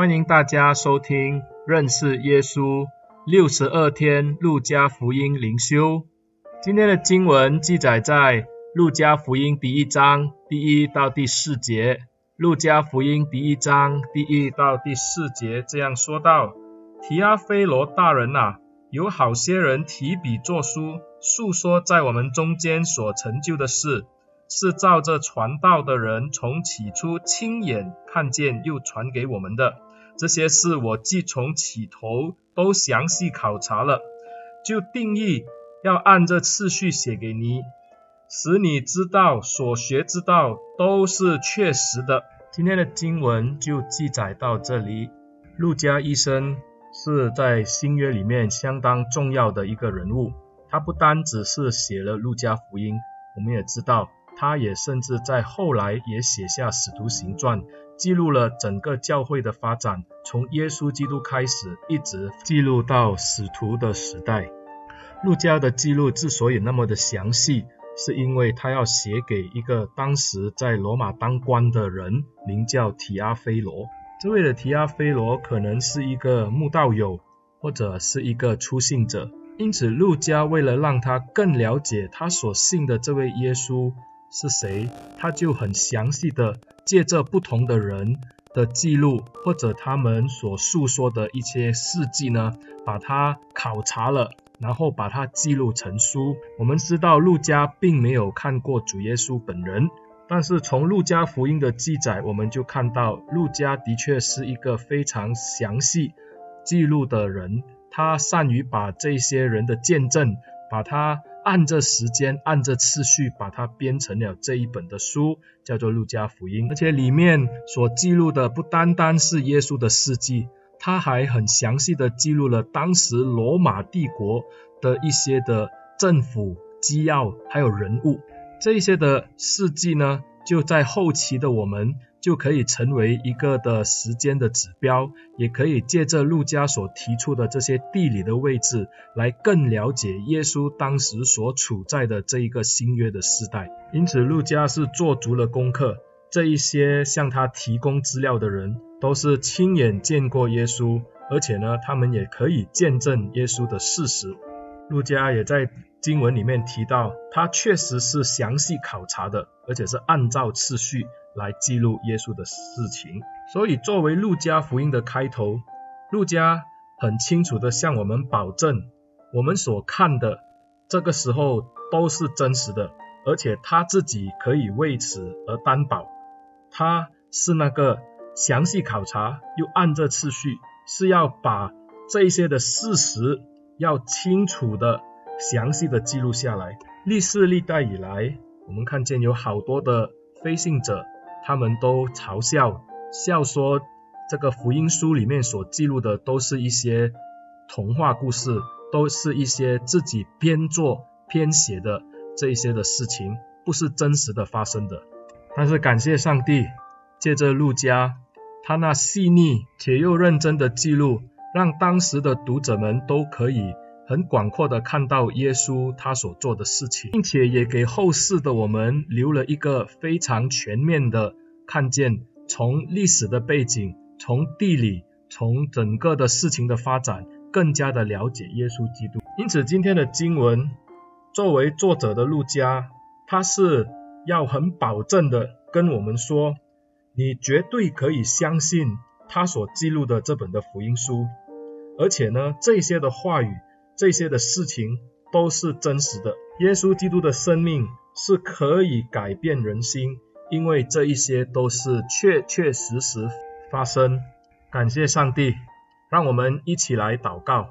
欢迎大家收听认识耶稣六十二天路加福音灵修。今天的经文记载在路加福音第一章第一到第四节。路加福音第一章第一到第四节这样说道：提阿非罗大人啊，有好些人提笔作书，述说在我们中间所成就的事。是照着传道的人从起初亲眼看见又传给我们的这些事，我既从起头都详细考察了，就定义要按着次序写给你，使你知道所学之道都是确实的。今天的经文就记载到这里。路加医生是在新约里面相当重要的一个人物，他不单只是写了路加福音，我们也知道。他也甚至在后来也写下《使徒行传》，记录了整个教会的发展，从耶稣基督开始，一直记录到使徒的时代。路加的记录之所以那么的详细，是因为他要写给一个当时在罗马当官的人，名叫提阿非罗。这位的提阿非罗可能是一个慕道友，或者是一个初信者，因此路加为了让他更了解他所信的这位耶稣。是谁？他就很详细的借着不同的人的记录，或者他们所述说的一些事迹呢，把它考察了，然后把它记录成书。我们知道路加并没有看过主耶稣本人，但是从路加福音的记载，我们就看到路加的确是一个非常详细记录的人，他善于把这些人的见证，把它。按着时间，按着次序，把它编成了这一本的书，叫做《路加福音》。而且里面所记录的不单单是耶稣的事迹，他还很详细的记录了当时罗马帝国的一些的政府机要，还有人物。这些的事迹呢，就在后期的我们。就可以成为一个的时间的指标，也可以借着路加所提出的这些地理的位置，来更了解耶稣当时所处在的这一个新约的时代。因此，路加是做足了功课，这一些向他提供资料的人，都是亲眼见过耶稣，而且呢，他们也可以见证耶稣的事实。路加也在经文里面提到，他确实是详细考察的，而且是按照次序。来记录耶稣的事情，所以作为路加福音的开头，路加很清楚地向我们保证，我们所看的这个时候都是真实的，而且他自己可以为此而担保，他是那个详细考察又按着次序，是要把这些的事实要清楚的、详细的记录下来。历世历代以来，我们看见有好多的非信者。他们都嘲笑，笑说这个福音书里面所记录的都是一些童话故事，都是一些自己编作编写的这一些的事情，不是真实的发生的。但是感谢上帝，借着路加，他那细腻且又认真的记录，让当时的读者们都可以很广阔的看到耶稣他所做的事情，并且也给后世的我们留了一个非常全面的看见，从历史的背景，从地理，从整个的事情的发展，更加的了解耶稣基督。因此，今天的经文，作为作者的路加，他是要很保证的跟我们说，你绝对可以相信他所记录的这本的福音书，而且呢，这些的话语。这些的事情都是真实的，耶稣基督的生命是可以改变人心，因为这一些都是确确实实发生。感谢上帝，让我们一起来祷告。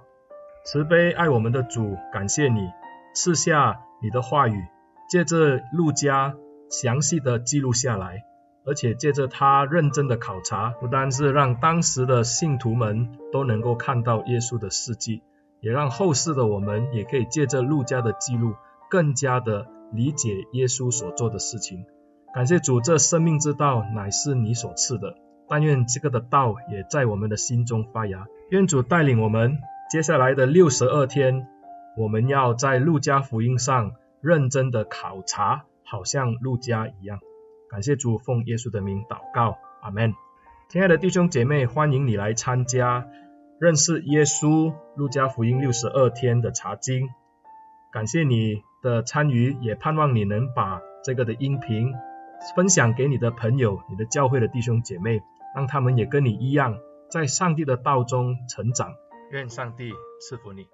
慈悲爱我们的主，感谢你赐下你的话语，借着路加详细的记录下来，而且借着他认真的考察，不单是让当时的信徒们都能够看到耶稣的事迹。也让后世的我们也可以借着路加的记录，更加的理解耶稣所做的事情。感谢主，这生命之道乃是你所赐的。但愿这个的道也在我们的心中发芽。愿主带领我们接下来的六十二天，我们要在路加福音上认真的考察，好像路加一样。感谢主，奉耶稣的名祷告，阿门。亲爱的弟兄姐妹，欢迎你来参加认识耶稣路加福音六十二天的查经。感谢你的参与，也盼望你能把这个的音频分享给你的朋友、你的教会的弟兄姐妹，让他们也跟你一样，在上帝的道中成长。愿上帝赐福你。